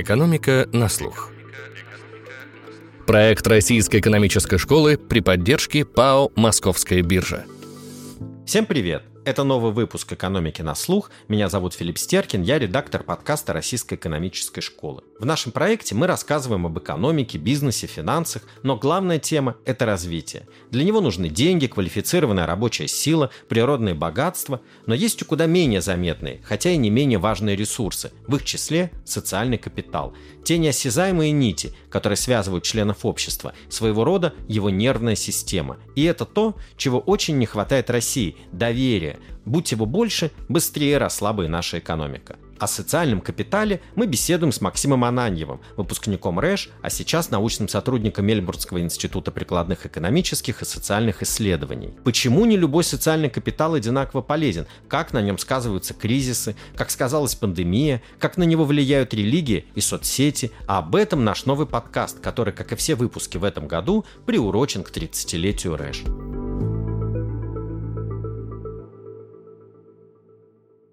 Экономика на слух. Проект Российской экономической школы при поддержке ПАО «Московская биржа». Всем привет! Это новый выпуск «Экономики на слух». Меня зовут Филипп Стеркин, я редактор подкаста Российской экономической школы. В нашем проекте мы рассказываем об экономике, бизнесе, финансах, но главная тема – это развитие. Для него нужны деньги, квалифицированная рабочая сила, природные богатства, но есть и куда менее заметные, хотя и не менее важные ресурсы, в их числе социальный капитал. Те неосязаемые нити, которые связывают членов общества, своего рода его нервная система. И это то, чего очень не хватает России – доверия, Будь его больше, быстрее росла бы и наша экономика. О социальном капитале мы беседуем с Максимом Ананьевым, выпускником РЭШ, а сейчас научным сотрудником Мельбургского института прикладных экономических и социальных исследований. Почему не любой социальный капитал одинаково полезен? Как на нем сказываются кризисы? Как сказалась пандемия? Как на него влияют религии и соцсети? А об этом наш новый подкаст, который, как и все выпуски в этом году, приурочен к 30-летию РЭШ.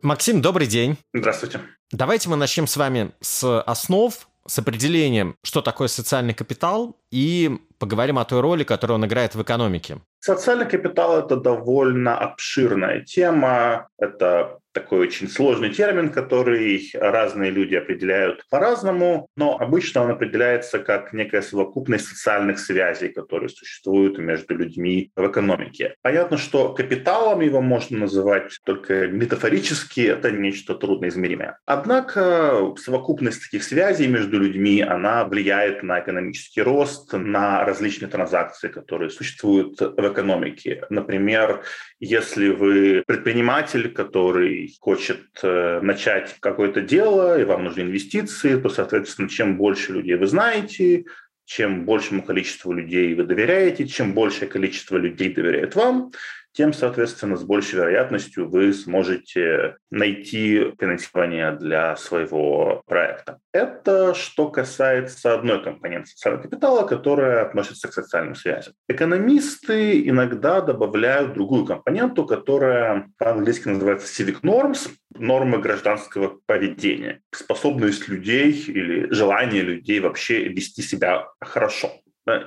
Максим, добрый день. Здравствуйте. Давайте мы начнем с вами с основ, с определением, что такое социальный капитал, и поговорим о той роли, которую он играет в экономике. Социальный капитал – это довольно обширная тема. Это такой очень сложный термин, который разные люди определяют по-разному, но обычно он определяется как некая совокупность социальных связей, которые существуют между людьми в экономике. Понятно, что капиталом его можно называть только метафорически, это нечто трудноизмеримое. Однако совокупность таких связей между людьми, она влияет на экономический рост, на различные транзакции, которые существуют в экономике. Например, если вы предприниматель, который хочет э, начать какое-то дело, и вам нужны инвестиции, то, соответственно, чем больше людей вы знаете, чем большему количеству людей вы доверяете, чем большее количество людей доверяет вам, тем, соответственно, с большей вероятностью вы сможете найти финансирование для своего проекта. Это что касается одной компоненты социального капитала, которая относится к социальным связям. Экономисты иногда добавляют другую компоненту, которая по-английски называется civic norms, нормы гражданского поведения, способность людей или желание людей вообще вести себя хорошо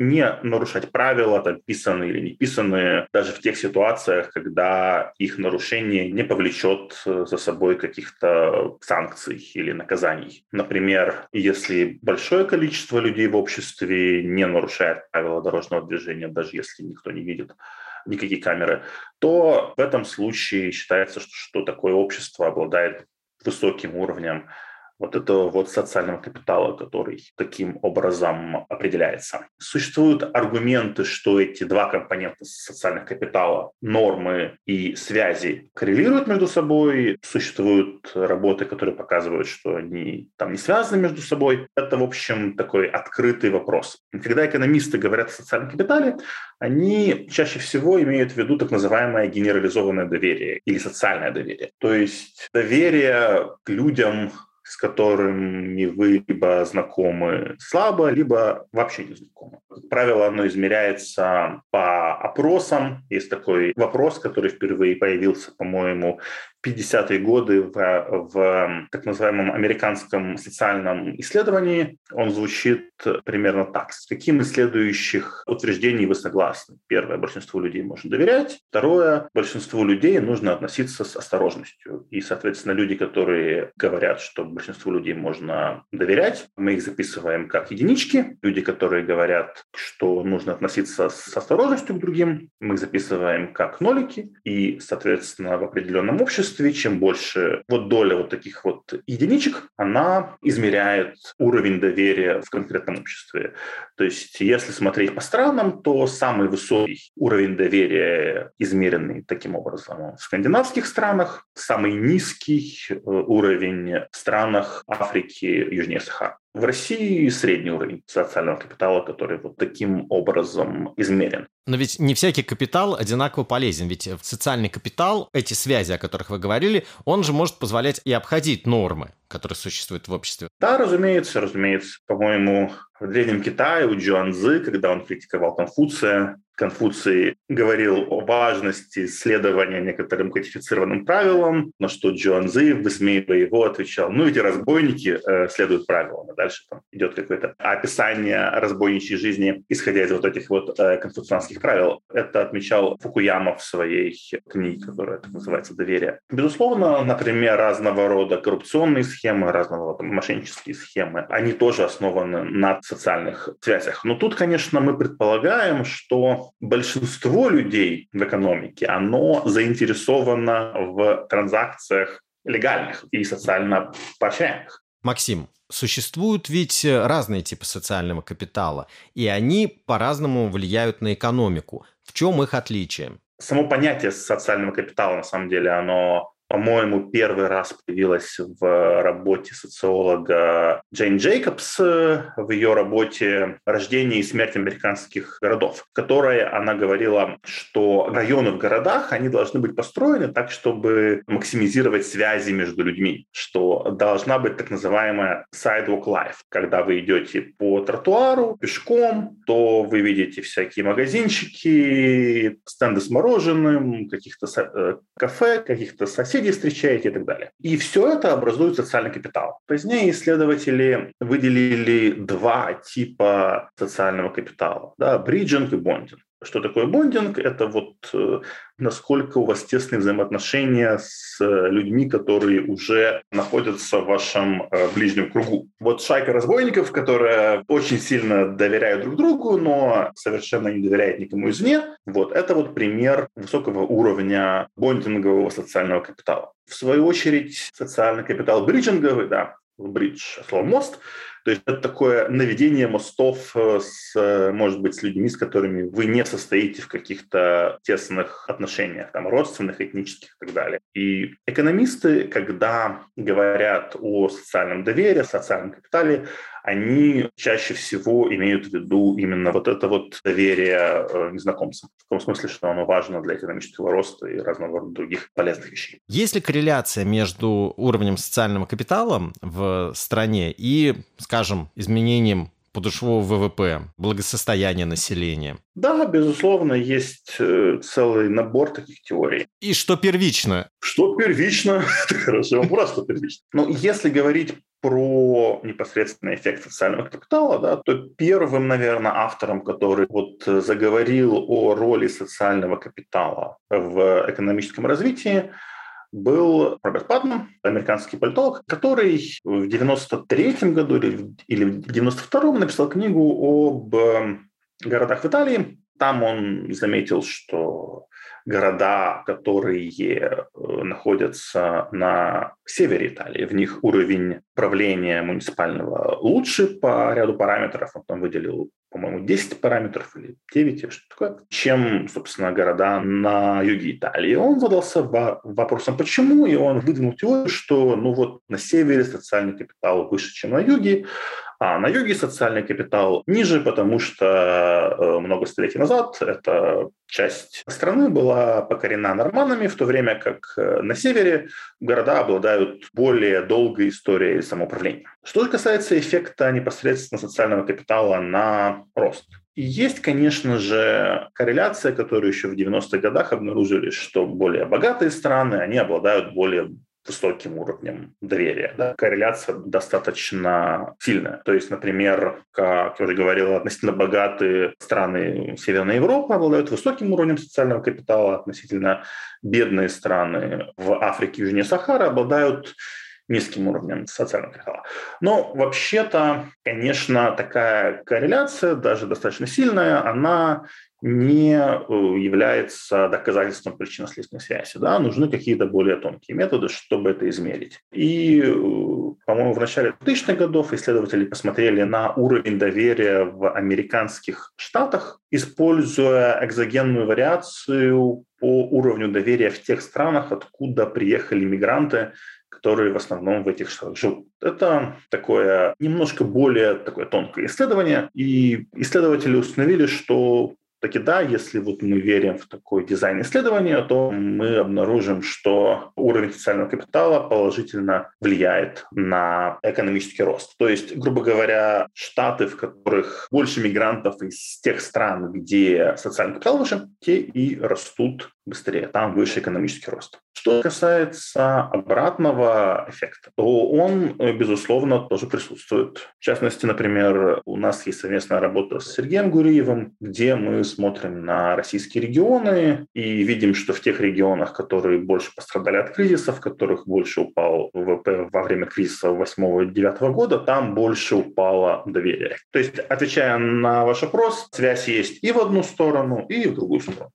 не нарушать правила, там, писанные или не писанные, даже в тех ситуациях, когда их нарушение не повлечет э, за собой каких-то санкций или наказаний. Например, если большое количество людей в обществе не нарушает правила дорожного движения, даже если никто не видит никакие камеры, то в этом случае считается, что, что такое общество обладает высоким уровнем вот этого вот социального капитала, который таким образом определяется. Существуют аргументы, что эти два компонента социального капитала, нормы и связи, коррелируют между собой. Существуют работы, которые показывают, что они там не связаны между собой. Это, в общем, такой открытый вопрос. Когда экономисты говорят о социальном капитале, они чаще всего имеют в виду так называемое генерализованное доверие или социальное доверие. То есть доверие к людям, с которыми вы либо знакомы слабо, либо вообще не знакомы. Как правило, оно измеряется по опросам. Есть такой вопрос, который впервые появился, по-моему, 50-е годы в, в так называемом американском социальном исследовании. Он звучит примерно так. С каким из следующих утверждений вы согласны? Первое, большинству людей можно доверять. Второе, большинству людей нужно относиться с осторожностью. И, соответственно, люди, которые говорят, что большинству людей можно доверять, мы их записываем как единички. Люди, которые говорят, что нужно относиться с осторожностью к другим, мы их записываем как нолики. И, соответственно, в определенном обществе обществе, чем больше вот доля вот таких вот единичек, она измеряет уровень доверия в конкретном обществе. То есть если смотреть по странам, то самый высокий уровень доверия, измеренный таким образом в скандинавских странах, самый низкий э, уровень в странах Африки, Южнее Сахары. В России средний уровень социального капитала, который вот таким образом измерен. Но ведь не всякий капитал одинаково полезен. Ведь социальный капитал, эти связи, о которых вы говорили, он же может позволять и обходить нормы, которые существуют в обществе. Да, разумеется, разумеется. По-моему, в Древнем Китае у Джуанзы, когда он критиковал Конфуция, Конфуций говорил о важности следования некоторым кодифицированным правилам, на что Джуанзы, высмеивая его, отвечал, ну эти разбойники э, следуют правилам. И дальше там идет какое-то описание разбойничьей жизни, исходя из вот этих вот э, конфуцианских правил. Это отмечал Фукуяма в своей книге, которая так называется «Доверие». Безусловно, например, разного рода коррупционные схемы, разного рода мошеннические схемы, они тоже основаны на социальных связях. Но тут, конечно, мы предполагаем, что большинство людей в экономике, оно заинтересовано в транзакциях легальных и социально поощряемых. Максим, существуют ведь разные типы социального капитала, и они по-разному влияют на экономику. В чем их отличие? Само понятие социального капитала, на самом деле, оно по-моему, первый раз появилась в работе социолога Джейн Джейкобс э, в ее работе «Рождение и смерть американских городов», в которой она говорила, что районы в городах, они должны быть построены так, чтобы максимизировать связи между людьми, что должна быть так называемая sidewalk life. Когда вы идете по тротуару пешком, то вы видите всякие магазинчики, стенды с мороженым, каких-то э, кафе, каких-то соседей, соседей встречаете и так далее. И все это образует социальный капитал. Позднее исследователи выделили два типа социального капитала. Да, бриджинг и бондинг. Что такое бондинг? Это вот э, насколько у вас тесные взаимоотношения с э, людьми, которые уже находятся в вашем э, ближнем кругу. Вот шайка разбойников, которая очень сильно доверяет друг другу, но совершенно не доверяет никому извне, вот это вот пример высокого уровня бондингового социального капитала. В свою очередь, социальный капитал бриджинговый, да, бридж, слово мост, то есть это такое наведение мостов э, с, э, может быть, с людьми, с которыми вы не состоите в каких-то тесных отношениях, там, родственных, этнических и так далее. И экономисты, когда говорят о социальном доверии, социальном капитале, они чаще всего имеют в виду именно вот это вот доверие э, незнакомцам. В том смысле, что оно важно для экономического роста и разного рода других полезных вещей. Есть ли корреляция между уровнем социального капитала в стране и, скажем, изменением подушевого ВВП, благосостояния населения? Да, безусловно, есть э, целый набор таких теорий. И что первично? Что первично? Это хороший вопрос, что первично. Но если говорить про непосредственный эффект социального капитала, да, то первым, наверное, автором, который вот заговорил о роли социального капитала в экономическом развитии, был Роберт Патман, американский политолог, который в 93 году или в 92 написал книгу об эм, городах в Италии. Там он заметил, что города, которые э, находятся на севере Италии. В них уровень правления муниципального лучше по ряду параметров. Он там выделил, по-моему, 10 параметров или 9, или что такое, чем, собственно, города на юге Италии. Он задался вопросом, почему, и он выдвинул теорию, что ну вот на севере социальный капитал выше, чем на юге, а на юге социальный капитал ниже, потому что э, много столетий назад эта часть страны была покорена норманами, в то время как э, на севере города обладают более долгой историей самоуправления. Что же касается эффекта непосредственно социального капитала на рост. есть, конечно же, корреляция, которую еще в 90-х годах обнаружили, что более богатые страны, они обладают более высоким уровнем доверия. Да? Корреляция достаточно сильная. То есть, например, как я уже говорил, относительно богатые страны Северной Европы обладают высоким уровнем социального капитала, относительно бедные страны в Африке и Южнее Сахары обладают низким уровнем социального капитала. Но вообще-то, конечно, такая корреляция, даже достаточно сильная, она не э, является доказательством причинно-следственной связи. Да? Нужны какие-то более тонкие методы, чтобы это измерить. И, э, по-моему, в начале 2000-х годов исследователи посмотрели на уровень доверия в американских штатах, используя экзогенную вариацию по уровню доверия в тех странах, откуда приехали мигранты которые в основном в этих штатах живут. Это такое немножко более такое тонкое исследование, и исследователи установили, что таки да, если вот мы верим в такой дизайн исследования, то мы обнаружим, что уровень социального капитала положительно влияет на экономический рост. То есть, грубо говоря, штаты, в которых больше мигрантов из тех стран, где социальный капитал выше, те и растут быстрее, там выше экономический рост. Что касается обратного эффекта, то он, безусловно, тоже присутствует. В частности, например, у нас есть совместная работа с Сергеем Гуриевым, где мы смотрим на российские регионы и видим, что в тех регионах, которые больше пострадали от кризиса, в которых больше упал ВВП во время кризиса 2008-2009 года, там больше упало доверие. То есть, отвечая на ваш вопрос, связь есть и в одну сторону, и в другую сторону.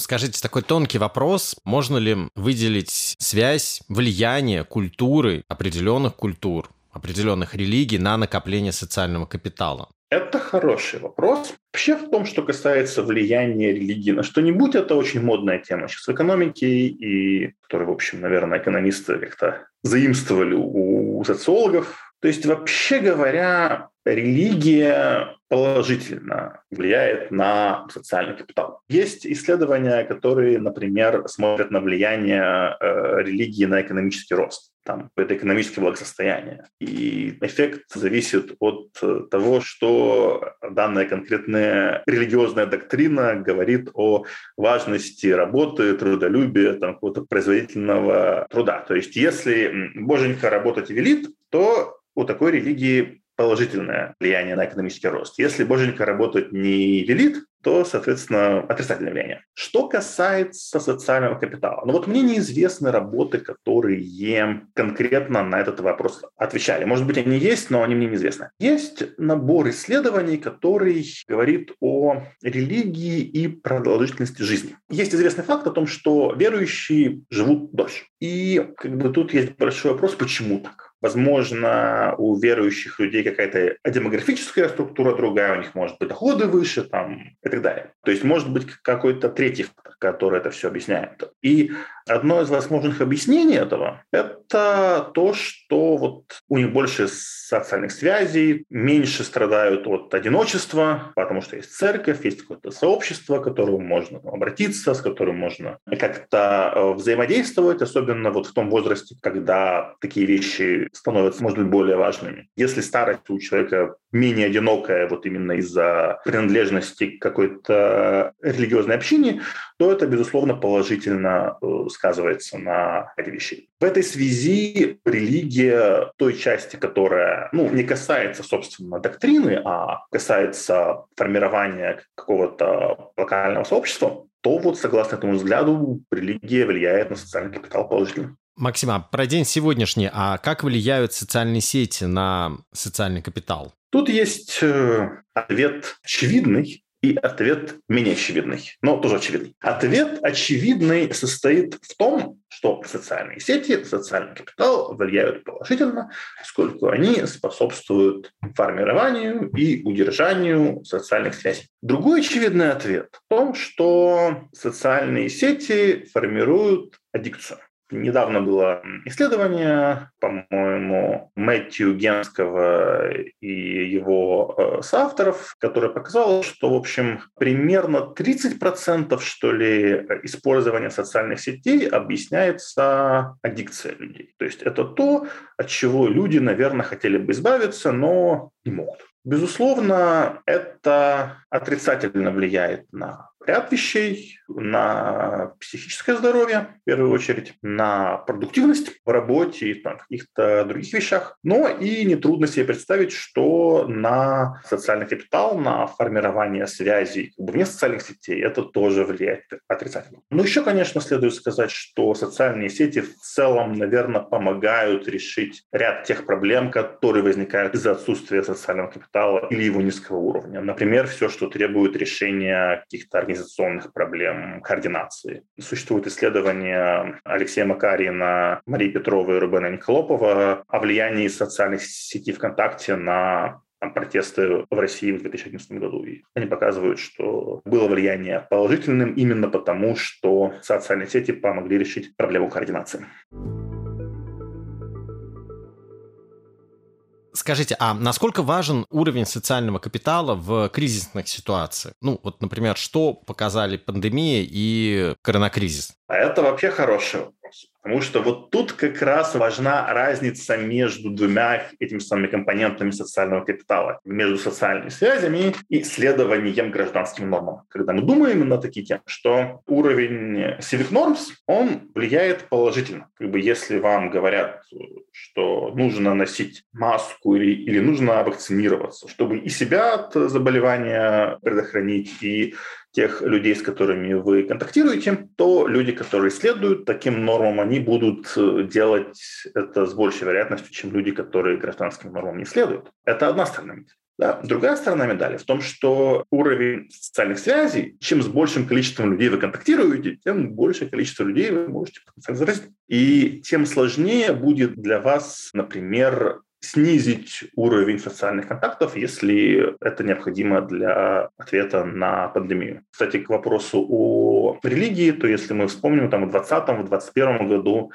Скажите, такой тонкий вопрос. Можно ли выделить связь, влияние культуры, определенных культур, определенных религий на накопление социального капитала? Это хороший вопрос. Вообще в том, что касается влияния религии на что-нибудь, это очень модная тема сейчас в экономике, и которую, в общем, наверное, экономисты как-то заимствовали у социологов. То есть, вообще говоря, религия положительно влияет на социальный капитал. Есть исследования, которые, например, смотрят на влияние э, религии на экономический рост. Там, это экономическое благосостояние. И эффект зависит от э, того, что данная конкретная религиозная доктрина говорит о важности работы, трудолюбия, там, какого-то производительного труда. То есть если боженька работать велит, то у такой религии положительное влияние на экономический рост. Если боженька работать не велит, то, соответственно, отрицательное влияние. Что касается социального капитала, ну вот мне неизвестны работы, которые конкретно на этот вопрос отвечали. Может быть, они есть, но они мне неизвестны. Есть набор исследований, который говорит о религии и продолжительности жизни. Есть известный факт о том, что верующие живут дольше. И как бы тут есть большой вопрос, почему так? Возможно, у верующих людей какая-то демографическая структура другая, у них может быть доходы выше там, и так далее. То есть может быть какой-то третий фактор, который это все объясняет. И одно из возможных объяснений этого – это то, что вот у них больше социальных связей, меньше страдают от одиночества, потому что есть церковь, есть какое-то сообщество, к которому можно обратиться, с которым можно как-то э, взаимодействовать, особенно вот в том возрасте, когда такие вещи становятся, может быть, более важными. Если старость у человека менее одинокая вот именно из-за принадлежности к какой-то религиозной общине, то это, безусловно, положительно э, сказывается на эти вещи. В этой связи религия той части, которая ну, не касается, собственно, доктрины, а касается формирования какого-то локального сообщества, то вот, согласно этому взгляду, религия влияет на социальный капитал положительно. Максим, а про день сегодняшний, а как влияют социальные сети на социальный капитал? Тут есть э, ответ очевидный и ответ менее очевидный, но тоже очевидный. Ответ очевидный состоит в том, что социальные сети, социальный капитал влияют положительно, поскольку они способствуют формированию и удержанию социальных связей. Другой очевидный ответ в том, что социальные сети формируют аддикцию. Недавно было исследование, по-моему, Мэтью Генского и его э, соавторов, которое показало, что, в общем, примерно 30% что ли использования социальных сетей объясняется аддикцией людей. То есть это то, от чего люди, наверное, хотели бы избавиться, но не могут. Безусловно, это отрицательно влияет на ряд вещей, на психическое здоровье, в первую очередь, на продуктивность в работе и на каких-то других вещах. Но и нетрудно себе представить, что на социальный капитал, на формирование связей вне социальных сетей это тоже влияет отрицательно. Но еще, конечно, следует сказать, что социальные сети в целом, наверное, помогают решить ряд тех проблем, которые возникают из-за отсутствия социального капитала или его низкого уровня. Например, все, что требует решения каких-то организационных проблем координации. Существует исследование Алексея Макарина, Марии Петровой и Рубена Николопова о влиянии социальных сетей ВКонтакте на там, протесты в России в 2011 году. И они показывают, что было влияние положительным именно потому, что социальные сети помогли решить проблему координации. Скажите, а насколько важен уровень социального капитала в кризисных ситуациях? Ну, вот, например, что показали пандемия и коронакризис? А это вообще хороший вопрос. Потому что вот тут как раз важна разница между двумя этими самыми компонентами социального капитала, между социальными связями и следованием гражданским нормам. Когда мы думаем на такие темы, что уровень civic norms, он влияет положительно. Как бы если вам говорят, что нужно носить маску или, или нужно вакцинироваться, чтобы и себя от заболевания предохранить, и тех людей, с которыми вы контактируете, то люди, которые следуют таким нормам, они будут э, делать это с большей вероятностью, чем люди, которые гражданским нормам не следуют. Это одна сторона медали. Да. Другая сторона медали в том, что уровень социальных связей, чем с большим количеством людей вы контактируете, тем большее количество людей вы можете потенциально заразить. И тем сложнее будет для вас, например, снизить уровень социальных контактов, если это необходимо для ответа на пандемию. Кстати, к вопросу о религии, то если мы вспомним, там в 2020-2021 году,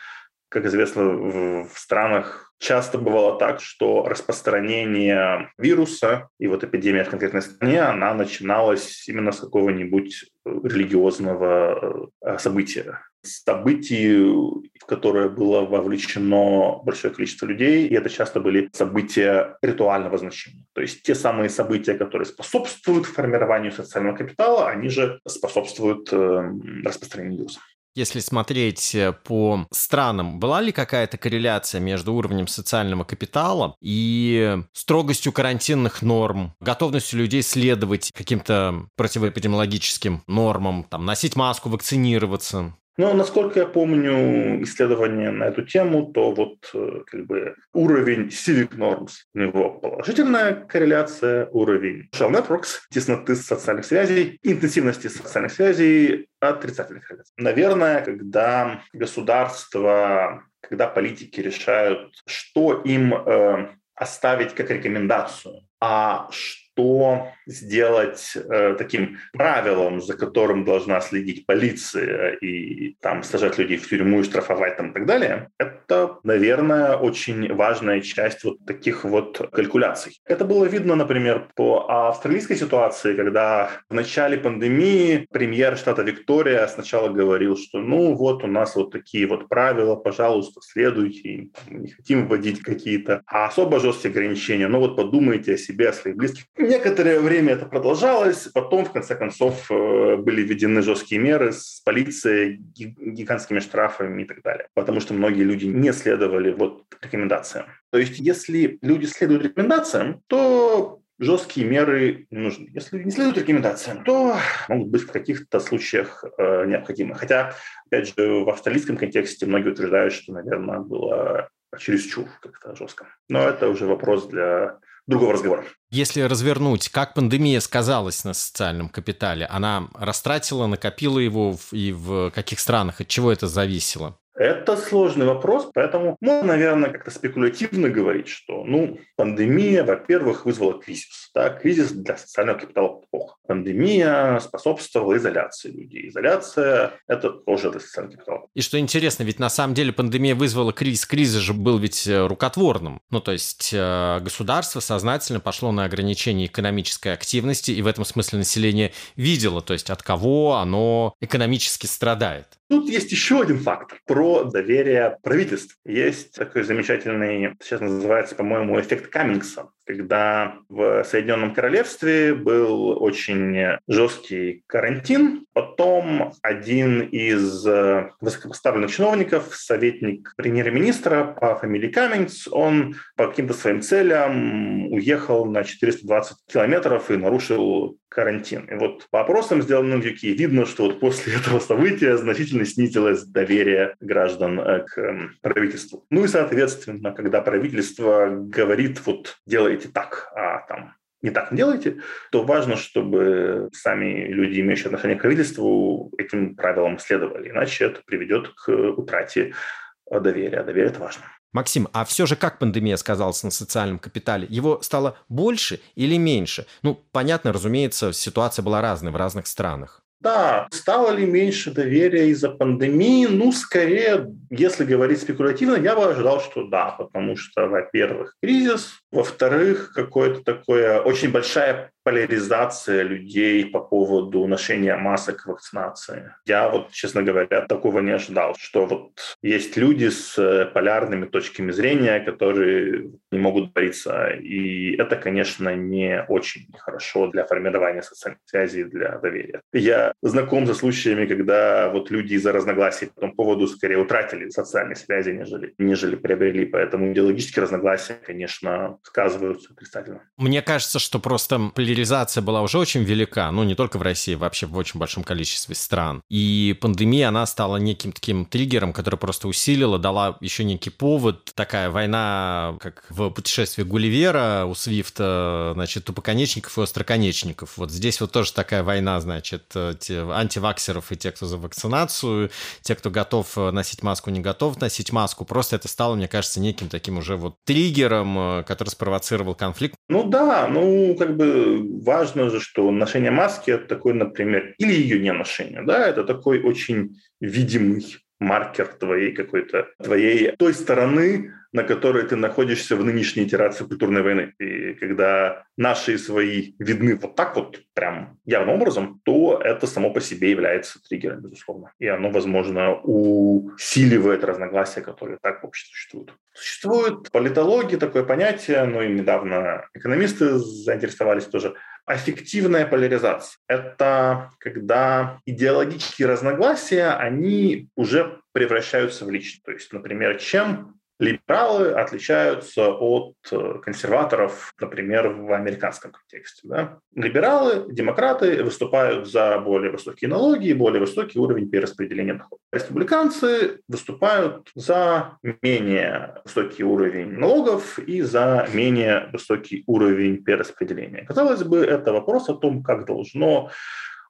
как известно, в странах часто бывало так, что распространение вируса и вот эпидемия в конкретной стране, она начиналась именно с какого-нибудь религиозного э, события событий, которое было вовлечено большое количество людей, и это часто были события ритуального значения. То есть те самые события, которые способствуют формированию социального капитала, они же способствуют э, распространению вируса. Если смотреть э, по странам, была ли какая-то корреляция между уровнем социального капитала и строгостью карантинных норм, готовностью людей следовать каким-то противоэпидемиологическим нормам, там, носить маску, вакцинироваться? Но, насколько я помню исследования на эту тему, то вот э, как бы уровень civic norms, у него положительная корреляция, уровень social networks, тесноты социальных связей, интенсивности социальных связей отрицательная корреляция. Наверное, когда государство, когда политики решают, что им э, оставить как рекомендацию, а что что сделать э, таким правилом, за которым должна следить полиция и там сажать людей в тюрьму и штрафовать там и так далее, это, наверное, очень важная часть вот таких вот калькуляций. Это было видно, например, по австралийской ситуации, когда в начале пандемии премьер штата Виктория сначала говорил, что ну вот у нас вот такие вот правила, пожалуйста, следуйте, не хотим вводить какие-то особо жесткие ограничения, но вот подумайте о себе, о своих близких. Некоторое время это продолжалось, потом, в конце концов, э, были введены жесткие меры с полицией, гигантскими штрафами и так далее, потому что многие люди не следовали вот рекомендациям. То есть, если люди следуют рекомендациям, то жесткие меры не нужны. Если не следуют рекомендациям, то могут быть в каких-то случаях э, необходимы. Хотя, опять же, в австралийском контексте многие утверждают, что, наверное, было чересчур как-то жестко. Но это уже вопрос для другого разговора. Если развернуть, как пандемия сказалась на социальном капитале? Она растратила, накопила его и в каких странах? От чего это зависело? Это сложный вопрос, поэтому можно, наверное, как-то спекулятивно говорить, что, ну, пандемия, во-первых, вызвала кризис. Да? Кризис для социального капитала плохо. Пандемия способствовала изоляции людей. Изоляция – это тоже для социального капитала. И что интересно, ведь на самом деле пандемия вызвала кризис. Кризис же был ведь э, рукотворным. Ну, то есть э, государство сознательно пошло на ограничение экономической активности, и в этом смысле население видело, то есть от кого оно экономически страдает. Тут есть еще один фактор про доверие правительств. Есть такой замечательный, сейчас называется, по-моему, эффект Каммингса когда в Соединенном Королевстве был очень жесткий карантин. Потом один из э, высокопоставленных чиновников, советник премьер-министра по фамилии Каммингс, он по каким-то своим целям уехал на 420 километров и нарушил карантин. И вот по опросам, сделанным в UK, видно, что вот после этого события значительно снизилось доверие граждан э, к правительству. Ну и, соответственно, когда правительство говорит, вот делайте так, а там не так не делайте, то важно, чтобы сами люди, имеющие отношение к правительству, этим правилам следовали. Иначе это приведет к утрате доверия. А доверие – это важно. Максим, а все же как пандемия сказалась на социальном капитале? Его стало больше или меньше? Ну, понятно, разумеется, ситуация была разной в разных странах. Да, стало ли меньше доверия из-за пандемии? Ну, скорее, если говорить спекулятивно, я бы ожидал, что да, потому что, во-первых, кризис, во-вторых, какое-то такое очень большая поляризация людей по поводу ношения масок вакцинации. Я вот, честно говоря, такого не ожидал, что вот есть люди с э, полярными точками зрения, которые не могут бориться. И это, конечно, не очень хорошо для формирования социальных связей, для доверия. Я знаком со случаями, когда вот люди из-за разногласий по этому поводу скорее утратили социальные связи, нежели, нежели приобрели. Поэтому идеологические разногласия, конечно, сказываются отрицательно. Мне кажется, что просто поляризация была уже очень велика, ну, не только в России, вообще в очень большом количестве стран. И пандемия, она стала неким таким триггером, который просто усилила, дала еще некий повод. Такая война, как в путешествии Гулливера у Свифта, значит, тупоконечников и остроконечников. Вот здесь вот тоже такая война, значит, те, антиваксеров и те, кто за вакцинацию, те, кто готов носить маску, не готов носить маску. Просто это стало, мне кажется, неким таким уже вот триггером, который спровоцировал конфликт. Ну да, ну как бы важно же, что ношение маски – это такой, например, или ее не ношение, да, это такой очень видимый маркер твоей какой-то, твоей той стороны, на которой ты находишься в нынешней итерации культурной войны. И когда наши свои видны вот так вот, прям явным образом, то это само по себе является триггером, безусловно. И оно, возможно, усиливает разногласия, которые так в обществе существуют. Существует политология, такое понятие, ну и недавно экономисты заинтересовались тоже – Аффективная поляризация – это когда идеологические разногласия, они уже превращаются в личные. То есть, например, чем либералы отличаются от э, консерваторов, например, в американском контексте. Да? Либералы, демократы выступают за более высокие налоги и более высокий уровень перераспределения доходов. Республиканцы выступают за менее высокий уровень налогов и за менее высокий уровень перераспределения. Казалось бы, это вопрос о том, как должно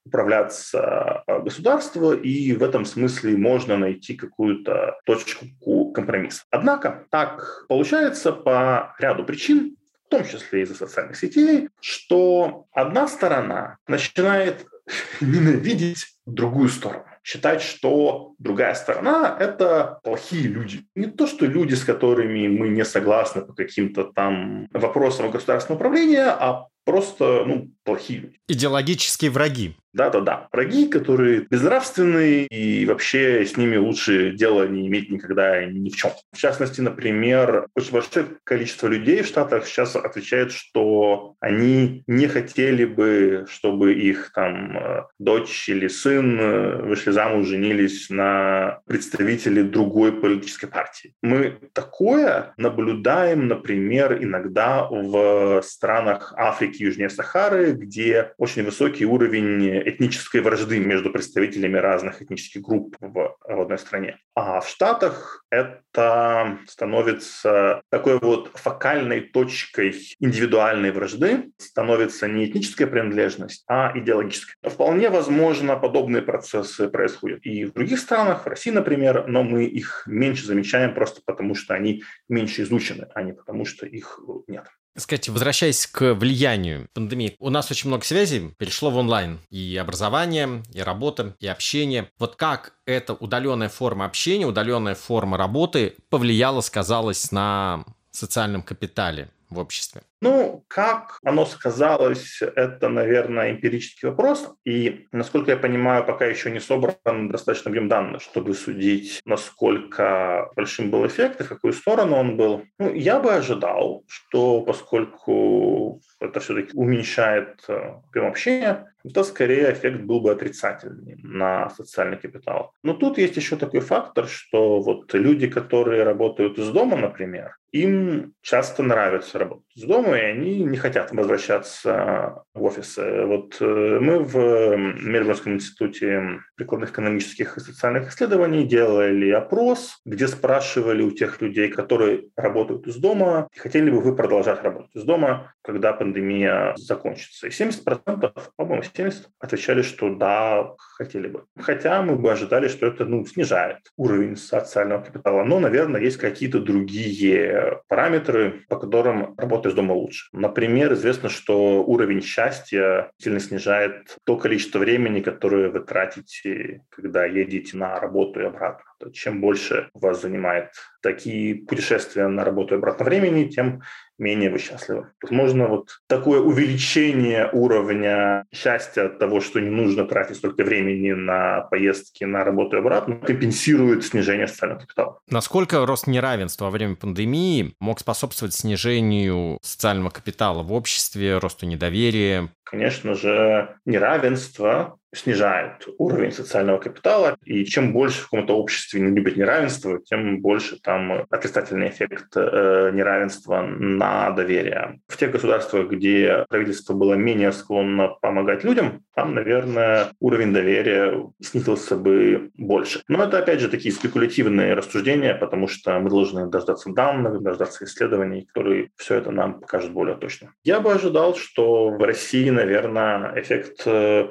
управляться а, государство, и в этом смысле можно найти какую-то точку компромисса. Однако так получается по ряду причин, в том числе из-за социальных сетей, что одна сторона начинает ненавидеть другую сторону считать, что другая сторона – это плохие люди. Не то, что люди, с которыми мы не согласны по каким-то там вопросам государственного управления, а просто ну, плохие люди. Идеологические враги. Да-да-да. Враги, которые безнравственные, и вообще с ними лучше дела не иметь никогда ни в чем. В частности, например, очень большое количество людей в Штатах сейчас отвечает, что они не хотели бы, чтобы их там э, дочь или сын э, вышли замуж, женились на представителей другой политической партии. Мы такое наблюдаем, например, иногда в странах Африки, Южнее Сахары, где очень высокий уровень этнической вражды между представителями разных этнических групп в, в одной стране. А в Штатах это становится такой вот фокальной точкой индивидуальной вражды, становится не этническая принадлежность, а идеологическая. Вполне возможно, подобные процессы происходят и в других странах, в России, например, но мы их меньше замечаем просто потому, что они меньше изучены, а не потому, что их нет. Сказать, возвращаясь к влиянию пандемии, у нас очень много связей перешло в онлайн. И образование, и работа, и общение. Вот как эта удаленная форма общения, удаленная форма работы повлияла, сказалась на социальном капитале в обществе? Ну, как оно сказалось, это, наверное, эмпирический вопрос. И, насколько я понимаю, пока еще не собран достаточно объем данных, чтобы судить, насколько большим был эффект и в какую сторону он был. Ну, я бы ожидал, что поскольку это все-таки уменьшает э, объем общения, то скорее эффект был бы отрицательный на социальный капитал. Но тут есть еще такой фактор, что вот люди, которые работают из дома, например, им часто нравится работать из дома, и они не хотят возвращаться в офисы. Вот э, мы в Мельбурнском институте прикладных экономических и социальных исследований делали опрос, где спрашивали у тех людей, которые работают из дома, хотели бы вы продолжать работать из дома, когда пандемия закончится. И 70%, по-моему, 70% отвечали, что да, хотели бы. Хотя мы бы ожидали, что это ну, снижает уровень социального капитала. Но, наверное, есть какие-то другие параметры, по которым работа из дома лучше. Например, известно, что уровень счастья сильно снижает то количество времени, которое вы тратите, когда едете на работу и обратно. Чем больше вас занимает такие путешествия на работу и обратно времени, тем менее вы счастливы. Возможно, вот такое увеличение уровня счастья от того, что не нужно тратить столько времени на поездки на работу и обратно, компенсирует снижение социального капитала. Насколько рост неравенства во время пандемии мог способствовать снижению социального капитала в обществе, росту недоверия? Конечно же, неравенство снижает уровень социального капитала, и чем больше в каком-то обществе не любят неравенство, тем больше там отрицательный эффект э, неравенства на доверие. В тех государствах, где правительство было менее склонно помогать людям, там, наверное, уровень доверия снизился бы больше. Но это, опять же, такие спекулятивные рассуждения, потому что мы должны дождаться данных, дождаться исследований, которые все это нам покажут более точно. Я бы ожидал, что в России, наверное, эффект э,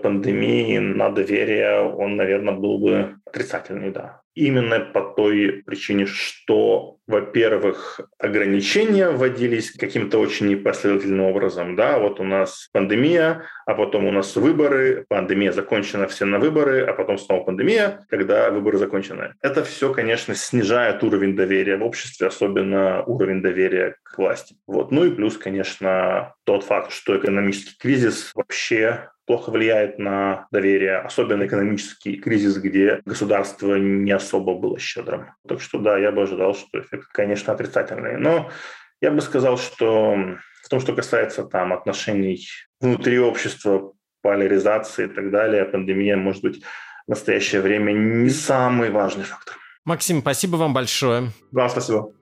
на доверие он, наверное, был бы отрицательный, да. Именно по той причине, что, во-первых, ограничения вводились каким-то очень непоследовательным образом. Да, вот у нас пандемия, а потом у нас выборы, пандемия закончена, все на выборы, а потом снова пандемия, когда выборы закончены. Это все, конечно, снижает уровень доверия в обществе, особенно уровень доверия к власти. Вот. Ну и плюс, конечно, тот факт, что экономический кризис вообще плохо влияет на доверие, особенно экономический кризис, где государство не особо было щедрым. Так что да, я бы ожидал, что эффект, конечно, отрицательный. Но я бы сказал, что в том, что касается там отношений внутри общества, поляризации и так далее, пандемия может быть в настоящее время не самый важный фактор. Максим, спасибо вам большое. Вам спасибо.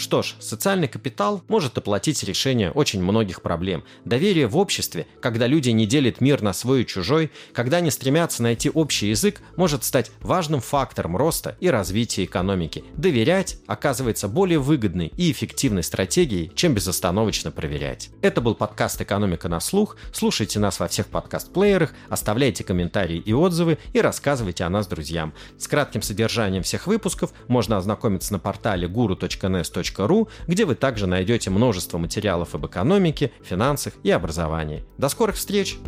Что ж, социальный капитал может оплатить решение очень многих проблем. Доверие в обществе, когда люди не делят мир на свой и чужой, когда они стремятся найти общий язык, может стать важным фактором роста и развития экономики. Доверять оказывается более выгодной и эффективной стратегией, чем безостановочно проверять. Это был подкаст «Экономика на слух». Слушайте нас во всех подкаст-плеерах, оставляйте комментарии и отзывы и рассказывайте о нас друзьям. С кратким содержанием всех выпусков можно ознакомиться на портале guru.nes.ru ru, где вы также найдете множество материалов об экономике, финансах и образовании. До скорых встреч!